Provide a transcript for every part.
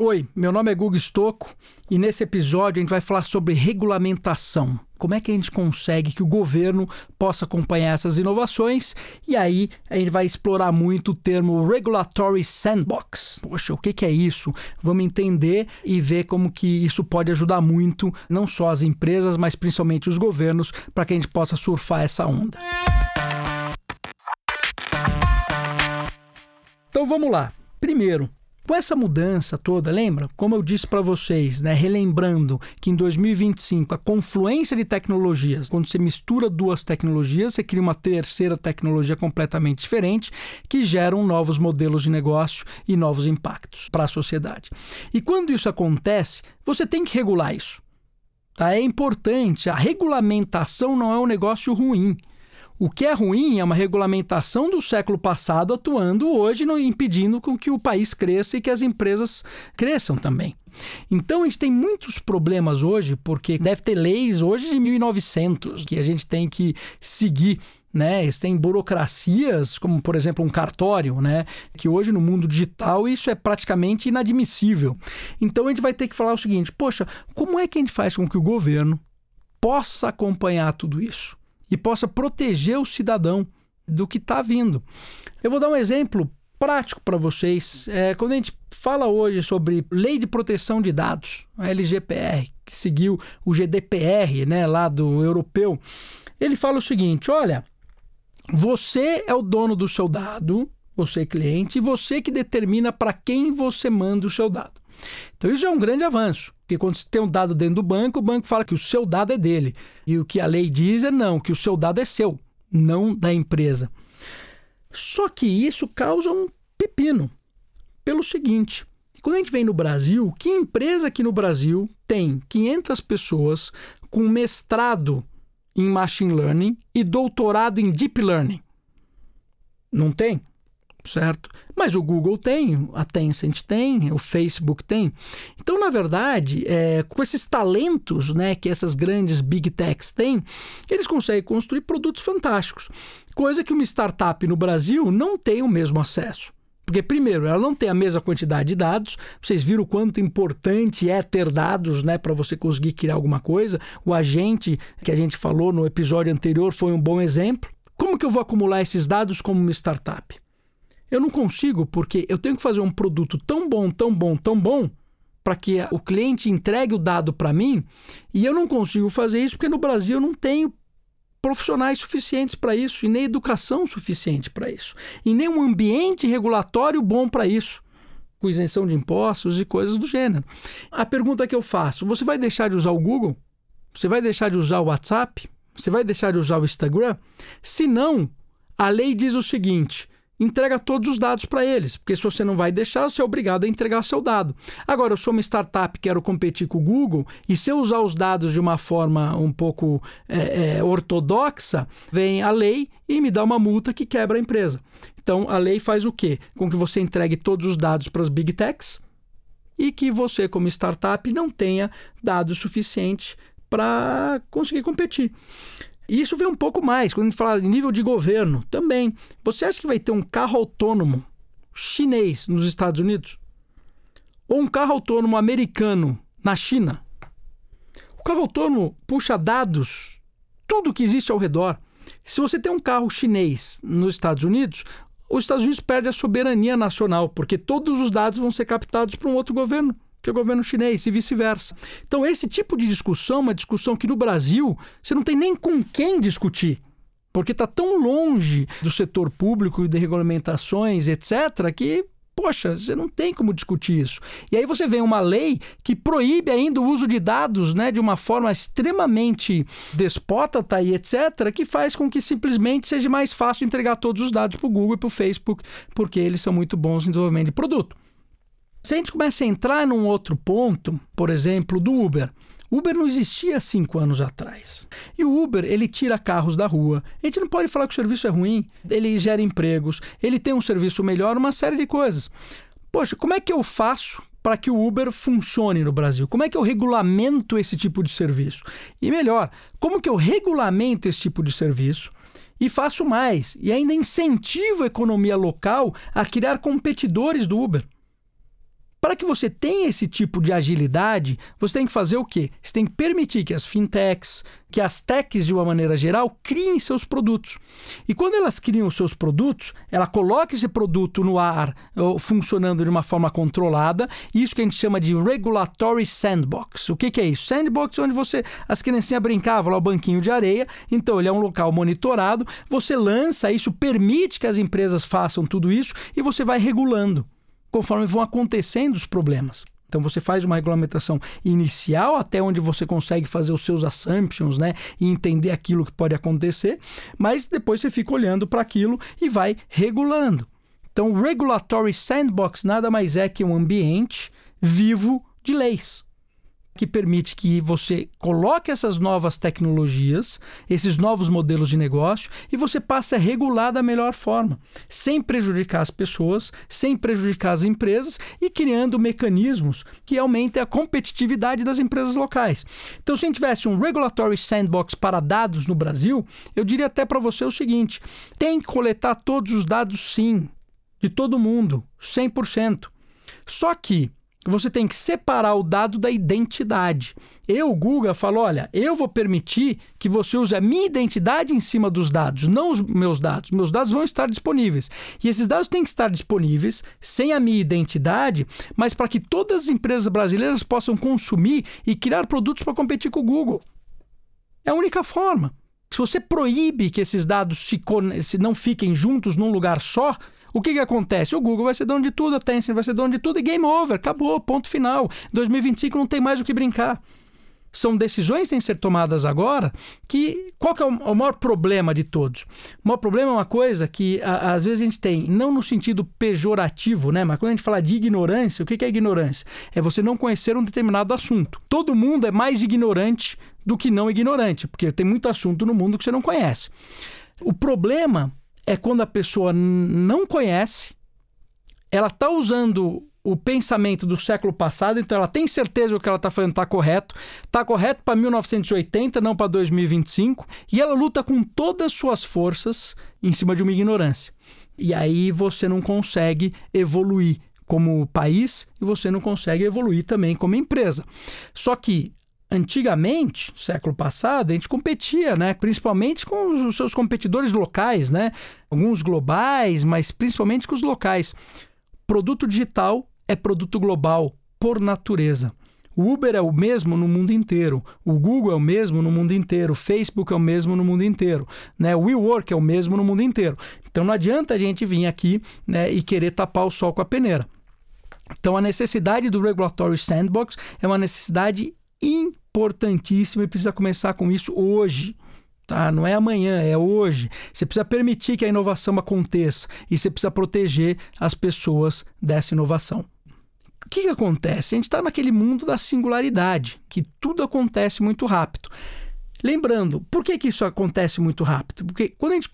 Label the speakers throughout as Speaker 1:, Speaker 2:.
Speaker 1: Oi, meu nome é Guga Stocco e nesse episódio a gente vai falar sobre regulamentação. Como é que a gente consegue que o governo possa acompanhar essas inovações? E aí a gente vai explorar muito o termo Regulatory Sandbox. Poxa, o que é isso? Vamos entender e ver como que isso pode ajudar muito, não só as empresas, mas principalmente os governos, para que a gente possa surfar essa onda. Então vamos lá. Primeiro, com essa mudança toda, lembra? Como eu disse para vocês, né, relembrando que em 2025 a confluência de tecnologias, quando você mistura duas tecnologias, você cria uma terceira tecnologia completamente diferente que geram novos modelos de negócio e novos impactos para a sociedade. E quando isso acontece, você tem que regular isso. Tá? É importante, a regulamentação não é um negócio ruim. O que é ruim é uma regulamentação do século passado atuando hoje, impedindo com que o país cresça e que as empresas cresçam também. Então a gente tem muitos problemas hoje, porque deve ter leis hoje de 1900 que a gente tem que seguir né? Têm burocracias, como por exemplo um cartório, né? Que hoje no mundo digital isso é praticamente inadmissível. Então a gente vai ter que falar o seguinte: poxa, como é que a gente faz com que o governo possa acompanhar tudo isso? E possa proteger o cidadão do que está vindo. Eu vou dar um exemplo prático para vocês. É, quando a gente fala hoje sobre lei de proteção de dados, a LGPR, que seguiu o GDPR, né, lá do europeu, ele fala o seguinte: olha, você é o dono do seu dado, você é cliente, e você que determina para quem você manda o seu dado. Então isso é um grande avanço. Porque quando você tem um dado dentro do banco, o banco fala que o seu dado é dele. E o que a lei diz é não, que o seu dado é seu, não da empresa. Só que isso causa um pepino. Pelo seguinte, quando a gente vem no Brasil, que empresa aqui no Brasil tem 500 pessoas com mestrado em machine learning e doutorado em deep learning? Não tem certo? Mas o Google tem, a Tencent tem, o Facebook tem. Então, na verdade, é, com esses talentos né, que essas grandes big techs têm, eles conseguem construir produtos fantásticos. Coisa que uma startup no Brasil não tem o mesmo acesso. Porque, primeiro, ela não tem a mesma quantidade de dados. Vocês viram o quanto importante é ter dados né, para você conseguir criar alguma coisa. O agente que a gente falou no episódio anterior foi um bom exemplo. Como que eu vou acumular esses dados como uma startup? Eu não consigo porque eu tenho que fazer um produto tão bom, tão bom, tão bom para que o cliente entregue o dado para mim e eu não consigo fazer isso porque no Brasil eu não tenho profissionais suficientes para isso e nem educação suficiente para isso e nem um ambiente regulatório bom para isso com isenção de impostos e coisas do gênero. A pergunta que eu faço: você vai deixar de usar o Google? Você vai deixar de usar o WhatsApp? Você vai deixar de usar o Instagram? Se não, a lei diz o seguinte: entrega todos os dados para eles, porque se você não vai deixar, você é obrigado a entregar seu dado. Agora, eu sou uma startup, quero competir com o Google, e se eu usar os dados de uma forma um pouco é, é, ortodoxa, vem a lei e me dá uma multa que quebra a empresa. Então, a lei faz o quê? Com que você entregue todos os dados para as big techs e que você, como startup, não tenha dados suficientes para conseguir competir. E isso vem um pouco mais, quando a gente fala em nível de governo também. Você acha que vai ter um carro autônomo chinês nos Estados Unidos? Ou um carro autônomo americano na China? O carro autônomo puxa dados, tudo que existe ao redor. Se você tem um carro chinês nos Estados Unidos, os Estados Unidos perdem a soberania nacional, porque todos os dados vão ser captados por um outro governo que é o governo chinês e vice-versa. Então, esse tipo de discussão, uma discussão que no Brasil você não tem nem com quem discutir. Porque está tão longe do setor público e de regulamentações, etc., que Poxa, você não tem como discutir isso. E aí você vê uma lei que proíbe ainda o uso de dados né, de uma forma extremamente despótata e etc., que faz com que simplesmente seja mais fácil entregar todos os dados para o Google e para o Facebook, porque eles são muito bons em desenvolvimento de produto. Se a gente começa a entrar num outro ponto, por exemplo, do Uber. Uber não existia cinco anos atrás. E o Uber, ele tira carros da rua. A gente não pode falar que o serviço é ruim. Ele gera empregos, ele tem um serviço melhor, uma série de coisas. Poxa, como é que eu faço para que o Uber funcione no Brasil? Como é que eu regulamento esse tipo de serviço? E melhor, como que eu regulamento esse tipo de serviço? E faço mais, e ainda incentivo a economia local a criar competidores do Uber. Para que você tenha esse tipo de agilidade, você tem que fazer o quê? Você tem que permitir que as fintechs, que as techs de uma maneira geral, criem seus produtos. E quando elas criam os seus produtos, ela coloca esse produto no ar, funcionando de uma forma controlada, isso que a gente chama de regulatory sandbox. O que, que é isso? Sandbox é onde você, as criancinhas brincavam lá o banquinho de areia, então ele é um local monitorado, você lança isso, permite que as empresas façam tudo isso e você vai regulando conforme vão acontecendo os problemas. Então você faz uma regulamentação inicial até onde você consegue fazer os seus assumptions, né, e entender aquilo que pode acontecer, mas depois você fica olhando para aquilo e vai regulando. Então, regulatory sandbox nada mais é que um ambiente vivo de leis que permite que você coloque essas novas tecnologias, esses novos modelos de negócio e você passe a regular da melhor forma, sem prejudicar as pessoas, sem prejudicar as empresas e criando mecanismos que aumentem a competitividade das empresas locais. Então, se a gente tivesse um regulatory sandbox para dados no Brasil, eu diria até para você o seguinte: tem que coletar todos os dados sim, de todo mundo, 100%. Só que você tem que separar o dado da identidade. Eu, Guga, falo: olha, eu vou permitir que você use a minha identidade em cima dos dados, não os meus dados. Meus dados vão estar disponíveis. E esses dados têm que estar disponíveis sem a minha identidade, mas para que todas as empresas brasileiras possam consumir e criar produtos para competir com o Google. É a única forma. Se você proíbe que esses dados se, não fiquem juntos num lugar só, o que, que acontece? O Google vai ser dono de tudo, a Tencent vai ser dono de tudo e game over, acabou, ponto final. 2025 não tem mais o que brincar. São decisões têm que ser tomadas agora que... Qual que é o, maior problema de todos? O maior problema é uma coisa que a, às vezes a gente tem, não no sentido pejorativo, né? Mas quando a gente fala de ignorância, o que, que é ignorância? É você não conhecer um determinado assunto. Todo mundo é mais ignorante do que não ignorante, porque tem muito assunto no mundo que você não conhece. O problema é quando a pessoa não conhece, ela está usando o pensamento do século passado, então ela tem certeza que o que ela está fazendo está correto, está correto para 1980, não para 2025, e ela luta com todas as suas forças em cima de uma ignorância. E aí você não consegue evoluir como país e você não consegue evoluir também como empresa. Só que antigamente, século passado, a gente competia, né? Principalmente com os seus competidores locais, né? Alguns globais, mas principalmente com os locais. Produto digital é produto global por natureza. O Uber é o mesmo no mundo inteiro, o Google é o mesmo no mundo inteiro, o Facebook é o mesmo no mundo inteiro, né? o WeWork é o mesmo no mundo inteiro. Então não adianta a gente vir aqui né, e querer tapar o sol com a peneira. Então a necessidade do Regulatory Sandbox é uma necessidade importantíssimo e precisa começar com isso hoje. Tá? Não é amanhã, é hoje. Você precisa permitir que a inovação aconteça e você precisa proteger as pessoas dessa inovação. O que, que acontece? A gente está naquele mundo da singularidade, que tudo acontece muito rápido. Lembrando, por que, que isso acontece muito rápido? Porque quando a gente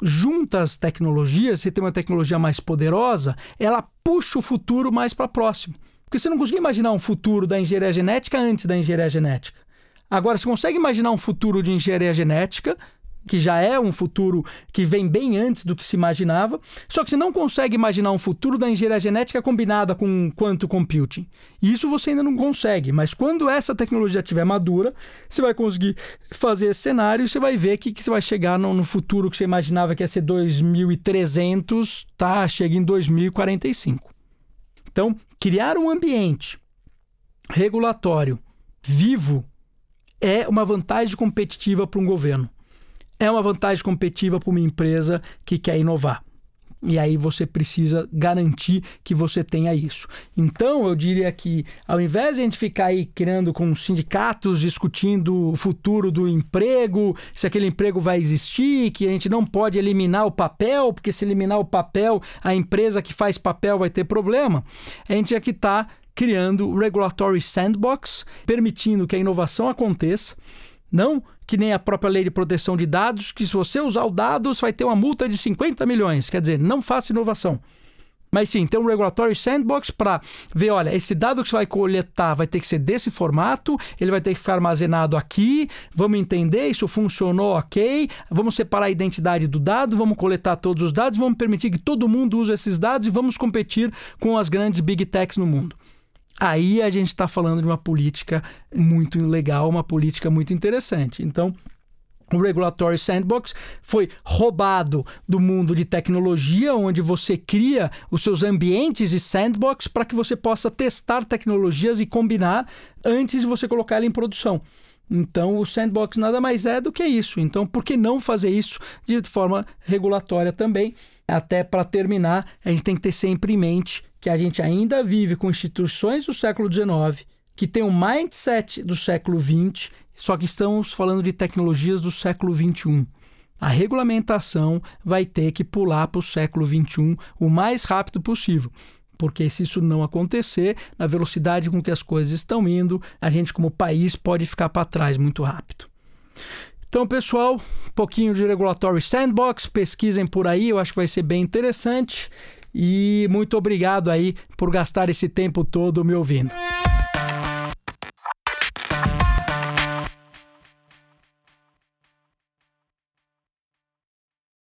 Speaker 1: junta as tecnologias, você tem uma tecnologia mais poderosa, ela puxa o futuro mais para próximo. Porque você não conseguia imaginar um futuro da engenharia genética antes da engenharia genética. Agora, você consegue imaginar um futuro de engenharia genética, que já é um futuro que vem bem antes do que se imaginava, só que você não consegue imaginar um futuro da engenharia genética combinada com quanto computing. Isso você ainda não consegue, mas quando essa tecnologia estiver madura, você vai conseguir fazer esse cenário e você vai ver que, que você vai chegar no, no futuro que você imaginava que ia ser 2300, tá? Chega em 2045. Então, criar um ambiente regulatório vivo é uma vantagem competitiva para um governo. É uma vantagem competitiva para uma empresa que quer inovar. E aí você precisa garantir que você tenha isso. Então, eu diria que ao invés de a gente ficar aí criando com sindicatos discutindo o futuro do emprego, se aquele emprego vai existir, que a gente não pode eliminar o papel, porque se eliminar o papel, a empresa que faz papel vai ter problema, a gente aqui está criando Regulatory Sandbox, permitindo que a inovação aconteça não que nem a própria lei de proteção de dados, que se você usar o dados vai ter uma multa de 50 milhões. Quer dizer, não faça inovação. Mas sim, tem um Regulatory Sandbox para ver, olha, esse dado que você vai coletar vai ter que ser desse formato, ele vai ter que ficar armazenado aqui, vamos entender, isso funcionou ok, vamos separar a identidade do dado, vamos coletar todos os dados, vamos permitir que todo mundo use esses dados e vamos competir com as grandes big techs no mundo. Aí a gente está falando de uma política muito legal, uma política muito interessante. Então, o Regulatory Sandbox foi roubado do mundo de tecnologia, onde você cria os seus ambientes e sandbox para que você possa testar tecnologias e combinar antes de você colocar ela em produção. Então, o sandbox nada mais é do que isso. Então, por que não fazer isso de forma regulatória também? Até para terminar, a gente tem que ter sempre em mente que a gente ainda vive com instituições do século XIX que tem um mindset do século XX, só que estamos falando de tecnologias do século XXI. A regulamentação vai ter que pular para o século XXI o mais rápido possível. Porque se isso não acontecer, na velocidade com que as coisas estão indo, a gente, como país, pode ficar para trás muito rápido. Então, pessoal, um pouquinho de Regulatory Sandbox, pesquisem por aí, eu acho que vai ser bem interessante. E muito obrigado aí por gastar esse tempo todo me ouvindo.